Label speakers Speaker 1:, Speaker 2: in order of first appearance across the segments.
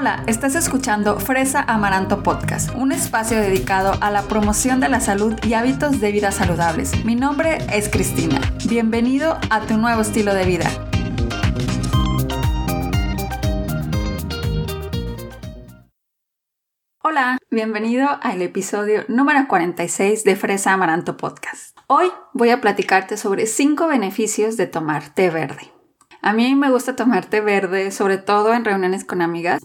Speaker 1: Hola, estás escuchando Fresa Amaranto Podcast, un espacio dedicado a la promoción de la salud y hábitos de vida saludables. Mi nombre es Cristina. Bienvenido a tu nuevo estilo de vida. Hola, bienvenido al episodio número 46 de Fresa Amaranto Podcast. Hoy voy a platicarte sobre 5 beneficios de tomar té verde. A mí me gusta tomar té verde, sobre todo en reuniones con amigas.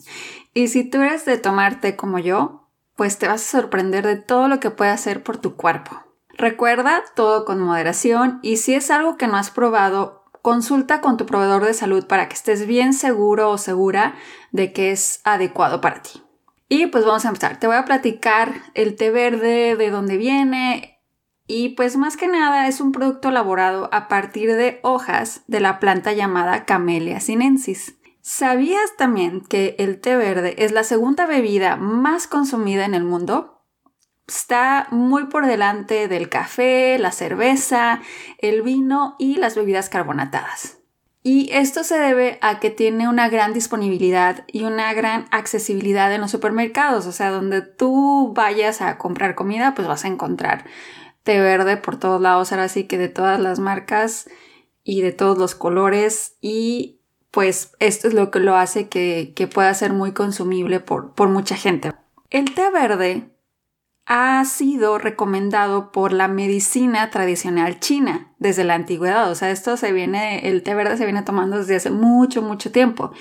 Speaker 1: Y si tú eres de tomar té como yo, pues te vas a sorprender de todo lo que puede hacer por tu cuerpo. Recuerda todo con moderación y si es algo que no has probado, consulta con tu proveedor de salud para que estés bien seguro o segura de que es adecuado para ti. Y pues vamos a empezar. Te voy a platicar el té verde, de dónde viene, y pues más que nada es un producto elaborado a partir de hojas de la planta llamada Camellia sinensis. ¿Sabías también que el té verde es la segunda bebida más consumida en el mundo? Está muy por delante del café, la cerveza, el vino y las bebidas carbonatadas. Y esto se debe a que tiene una gran disponibilidad y una gran accesibilidad en los supermercados, o sea, donde tú vayas a comprar comida, pues vas a encontrar té verde por todos lados, ahora sí que de todas las marcas y de todos los colores y pues esto es lo que lo hace que, pueda ser muy consumible por, por mucha gente. El té verde ha sido recomendado por la medicina tradicional china desde la antigüedad. O sea, esto se viene, el té verde se viene tomando desde hace mucho, mucho tiempo.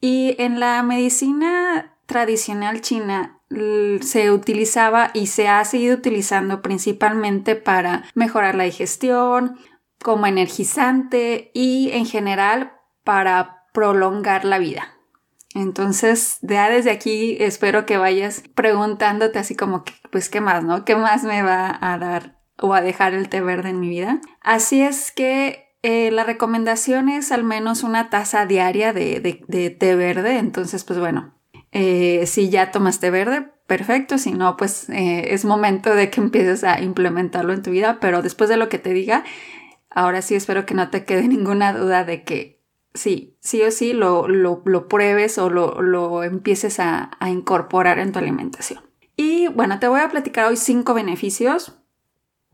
Speaker 1: Y en la medicina tradicional china se utilizaba y se ha seguido utilizando principalmente para mejorar la digestión, como energizante y en general para prolongar la vida. Entonces, ya desde aquí espero que vayas preguntándote así como pues, ¿qué más, no? ¿Qué más me va a dar o a dejar el té verde en mi vida? Así es que eh, la recomendación es al menos una taza diaria de té verde. Entonces, pues bueno, eh, si ya tomaste verde, perfecto. Si no, pues eh, es momento de que empieces a implementarlo en tu vida. Pero después de lo que te diga, ahora sí espero que no te quede ninguna duda de que sí, sí o sí lo, pruebes o lo, empieces a, a incorporar en tu alimentación. Y bueno, te voy a platicar hoy cinco beneficios.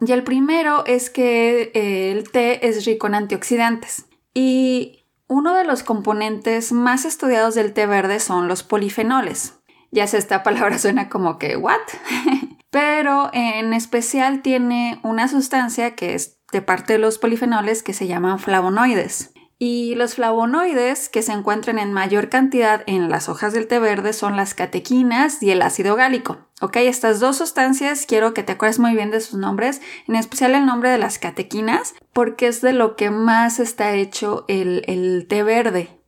Speaker 1: Y el primero es que eh, el té es rico en antioxidantes. Y uno de los componentes más estudiados del té verde son los polifenoles. Ya sé, esta palabra suena como que, ¿what? Pero en especial tiene una sustancia que es de parte de los polifenoles que se llaman flavonoides. Y los flavonoides que se encuentran en mayor cantidad en las hojas del té verde son las catequinas y el ácido gálico. Ok, estas dos sustancias quiero que te acuerdes muy bien de sus nombres, en especial el nombre de las catequinas, porque es de lo que más está hecho el, té verde.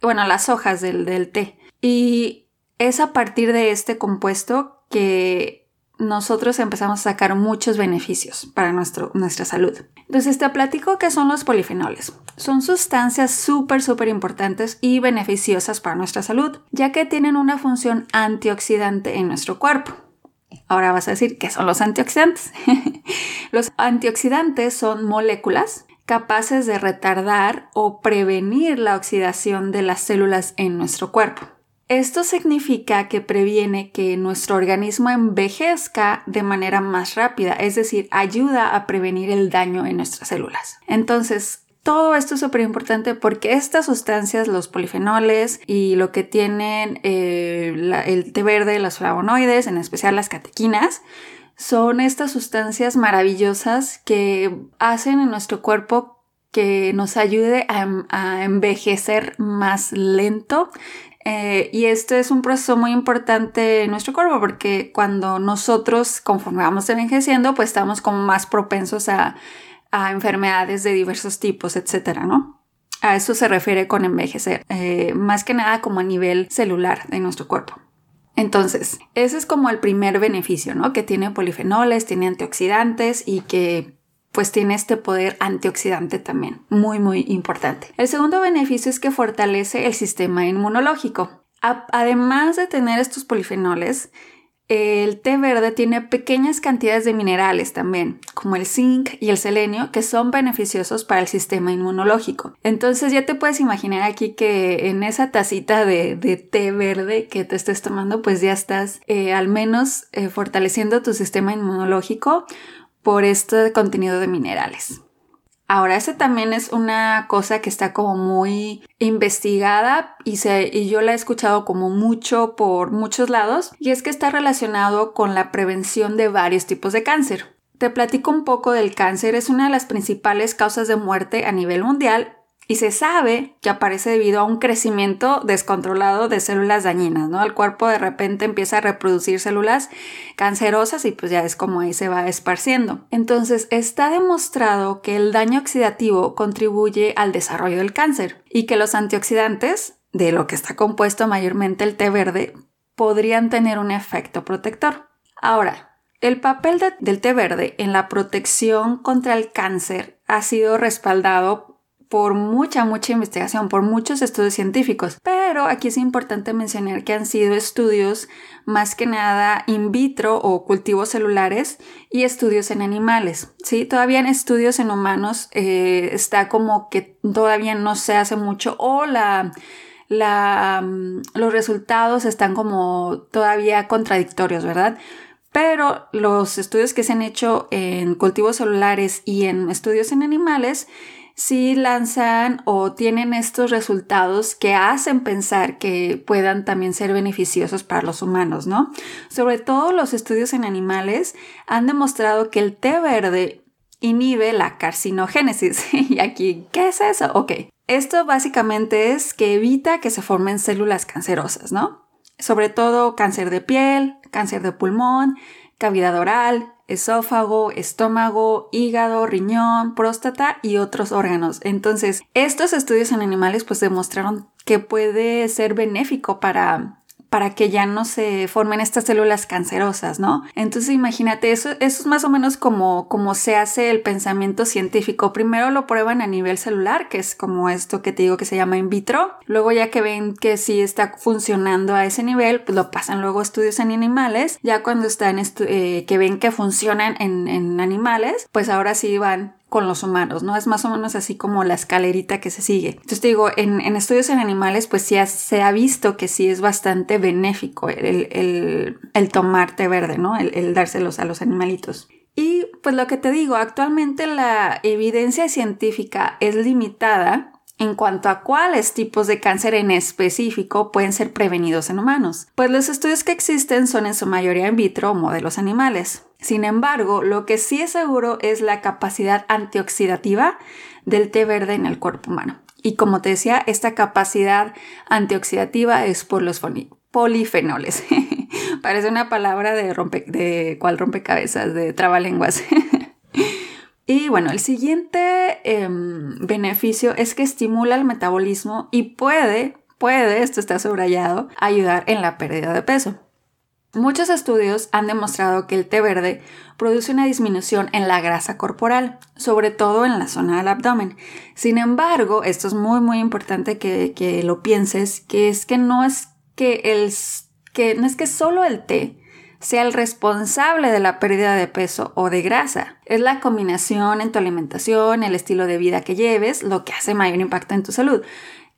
Speaker 1: Bueno, las hojas del, del té. Y es a partir de este compuesto que nosotros empezamos a sacar muchos beneficios para nuestro, nuestra salud. Entonces te platico qué son los polifenoles. Son sustancias súper, súper importantes y beneficiosas para nuestra salud, ya que tienen una función antioxidante en nuestro cuerpo. Ahora vas a decir, ¿qué son los antioxidantes? los antioxidantes son moléculas capaces de retardar o prevenir la oxidación de las células en nuestro cuerpo. Esto significa que previene que nuestro organismo envejezca de manera más rápida, es decir, ayuda a prevenir el daño en nuestras células. Entonces, todo esto es súper importante porque estas sustancias, los polifenoles y lo que tienen eh, el té verde, los flavonoides, en especial las catequinas, son estas sustancias maravillosas que hacen en nuestro cuerpo que nos ayude a envejecer más lento eh, y esto es un proceso muy importante en nuestro cuerpo porque cuando nosotros, conforme vamos envejeciendo, pues estamos como más propensos a, enfermedades de diversos tipos, etcétera, ¿no? A eso se refiere con envejecer, eh, más que nada como a nivel celular de nuestro cuerpo. Entonces, ese es como el primer beneficio, ¿no? Que tiene polifenoles, tiene antioxidantes y que pues tiene este poder antioxidante también, muy muy importante. El segundo beneficio es que fortalece el sistema inmunológico. además de tener estos polifenoles, el té verde tiene pequeñas cantidades de minerales también, como el zinc y el selenio, que son beneficiosos para el sistema inmunológico. Entonces ya te puedes imaginar aquí que en esa tacita de, té verde que te estés tomando, pues ya estás eh, al menos eh, fortaleciendo tu sistema inmunológico por este contenido de minerales. Ahora, esa también es una cosa que está como muy investigada y, y yo la he escuchado como mucho por muchos lados y es que está relacionado con la prevención de varios tipos de cáncer. Te platico un poco del cáncer, es una de las principales causas de muerte a nivel mundial y se sabe que aparece debido a un crecimiento descontrolado de células dañinas, ¿no? El cuerpo de repente empieza a reproducir células cancerosas y pues ya es como ahí se va esparciendo. Entonces está demostrado que el daño oxidativo contribuye al desarrollo del cáncer y que los antioxidantes, de lo que está compuesto mayormente el té verde, podrían tener un efecto protector. Ahora, el papel del té verde en la protección contra el cáncer ha sido respaldado por mucha, mucha investigación, por muchos estudios científicos. Pero aquí es importante mencionar que han sido estudios más que nada in vitro o cultivos celulares y estudios en animales. ¿sí? Todavía en estudios en humanos eh, está como que todavía no se hace mucho o la... Mm, los resultados están como todavía contradictorios, ¿verdad? Pero los estudios que se han hecho en cultivos celulares y en estudios en animales si lanzan o tienen estos resultados que hacen pensar que puedan también ser beneficiosos para los humanos, ¿no? Sobre todo los estudios en animales han demostrado que el té verde inhibe la carcinogénesis. y aquí, ¿qué es eso? Ok, esto básicamente es que evita que se formen células cancerosas, ¿no? Sobre todo cáncer de piel, cáncer de pulmón, cavidad oral, esófago, estómago, hígado, riñón, próstata y otros órganos. Entonces, estos estudios en animales pues demostraron que puede ser benéfico para para que ya no se formen estas células cancerosas, ¿no? Entonces imagínate, eso, eso es más o menos como, como se hace el pensamiento científico. Primero lo prueban a nivel celular, que es como esto que te digo que se llama in vitro. Luego ya que ven que sí está funcionando a ese nivel, pues lo pasan luego a estudios en animales. Ya cuando están, eh, que ven que funcionan en, en animales, pues ahora sí van con los humanos, ¿no? Es más o menos así como la escalerita que se sigue. Entonces te digo, en, estudios en animales, pues sí se ha visto que sí es bastante benéfico el, el, tomar té verde, ¿no? El, el dárselos a los animalitos. Y pues lo que te digo, actualmente la evidencia científica es limitada en cuanto a cuáles tipos de cáncer en específico pueden ser prevenidos en humanos, pues los estudios que existen son en su mayoría in vitro o modelos animales. Sin embargo, lo que sí es seguro es la capacidad antioxidativa del té verde en el cuerpo humano. Y como te decía, esta capacidad antioxidativa es por los polifenoles. Parece una palabra de, rompe, de cual rompecabezas, de trabalenguas. Y bueno, el siguiente em, beneficio es que estimula el metabolismo y puede, puede, esto está subrayado, ayudar en la pérdida de peso. Muchos estudios han demostrado que el té verde produce una disminución en la grasa corporal, sobre todo en la zona del abdomen. Sin embargo, esto es muy muy importante que, que lo pienses, que es que no es que el que no es que solo el té sea el responsable de la pérdida de peso o de grasa. Es la combinación en tu alimentación, el estilo de vida que lleves, lo que hace mayor impacto en tu salud.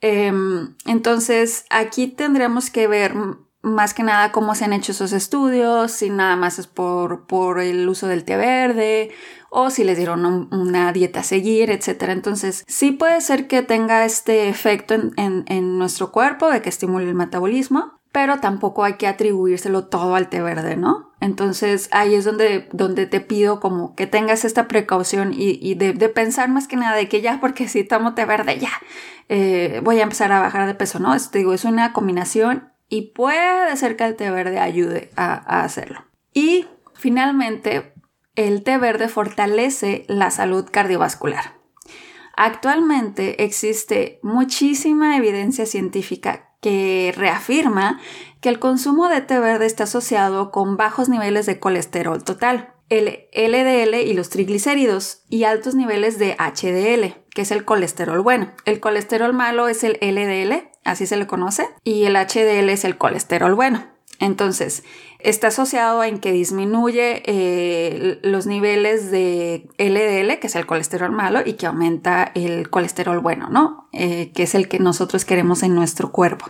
Speaker 1: Em, entonces, aquí tendremos que ver más que nada cómo se han hecho esos estudios, si nada más es por, por el uso del té verde o si les dieron una dieta a seguir, etc. Entonces, sí puede ser que tenga este efecto en, en nuestro cuerpo de que estimule el metabolismo, pero tampoco hay que atribuírselo todo al té verde, ¿no? Entonces ahí es donde, donde te pido como que tengas esta precaución y, de, pensar más que nada de que ya porque si tomo té verde ya eh, voy a empezar a bajar de peso, ¿no? Es, digo, es una combinación y puede ser que el té verde ayude a hacerlo. Y finalmente, el té verde fortalece la salud cardiovascular. Actualmente existe muchísima evidencia científica que reafirma que el consumo de té verde está asociado con bajos niveles de colesterol total, el LDL y los triglicéridos, y altos niveles de HDL, que es el colesterol bueno. El colesterol malo es el LDL, así se le conoce, y el HDL es el colesterol bueno. Entonces, está asociado en que disminuye eh, los niveles de LDL, que es el colesterol malo, y que aumenta el colesterol bueno, ¿no? Eh, que es el que nosotros queremos en nuestro cuerpo.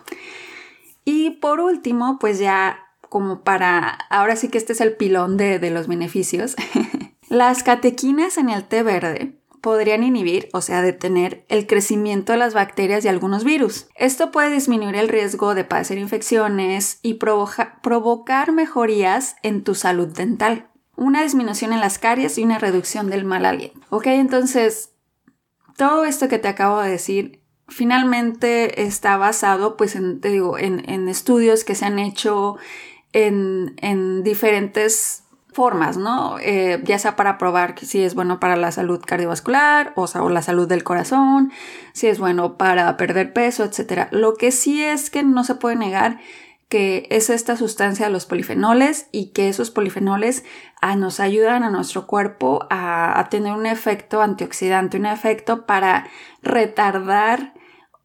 Speaker 1: Y por último, pues ya como para, ahora sí que este es el pilón de, de los beneficios, las catequinas en el té verde podrían inhibir, o sea, detener el crecimiento de las bacterias y algunos virus. Esto puede disminuir el riesgo de padecer infecciones y provocar mejorías en tu salud dental. Una disminución en las caries y una reducción del mal aliento. Ok, entonces, todo esto que te acabo de decir finalmente está basado, pues, en, te digo, en, estudios que se han hecho en, en diferentes formas, ¿no? Eh, ya sea para probar si es bueno para la salud cardiovascular o, la salud del corazón, si es bueno para perder peso, etc. Lo que sí es que no se puede negar que es esta sustancia, los polifenoles, y que esos polifenoles ah, nos ayudan a nuestro cuerpo a, tener un efecto antioxidante, un efecto para retardar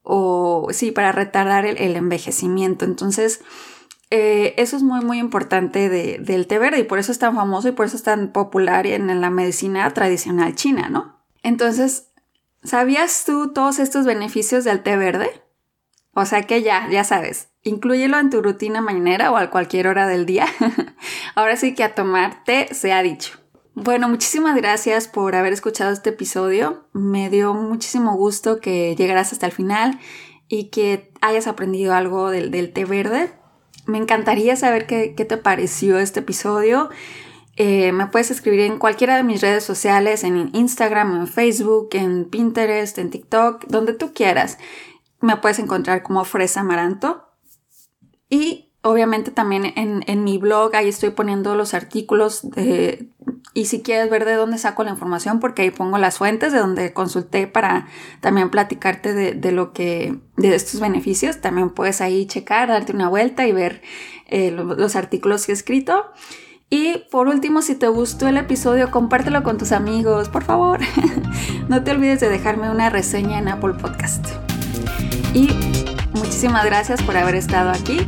Speaker 1: o sí, para retardar el envejecimiento. Entonces, eh, eso es muy, muy importante del té verde y por eso es tan famoso y por eso es tan popular en, la medicina tradicional china, ¿no? Entonces, ¿sabías tú todos estos beneficios del té verde? O sea que ya, ya sabes, inclúyelo en tu rutina mañanera o a cualquier hora del día. Ahora sí que a tomar té se ha dicho. Bueno, muchísimas gracias por haber escuchado este episodio. Me dio muchísimo gusto que llegaras hasta el final y que hayas aprendido algo del té verde. Me encantaría saber qué, te pareció este episodio. Eh, me puedes escribir en cualquiera de mis redes sociales, en Instagram, en Facebook, en Pinterest, en TikTok, donde tú quieras. Me puedes encontrar como Fresa Amaranto. Y obviamente también en, mi blog, ahí estoy poniendo los artículos de, y si quieres ver de dónde saco la información, porque ahí pongo las fuentes de donde consulté para también platicarte de, lo que, de estos beneficios, también puedes ahí checar, darte una vuelta y ver eh, los artículos que he escrito. Y por último, si te gustó el episodio, compártelo con tus amigos, por favor. no te olvides de dejarme una reseña en Apple Podcast. Y muchísimas gracias por haber estado aquí.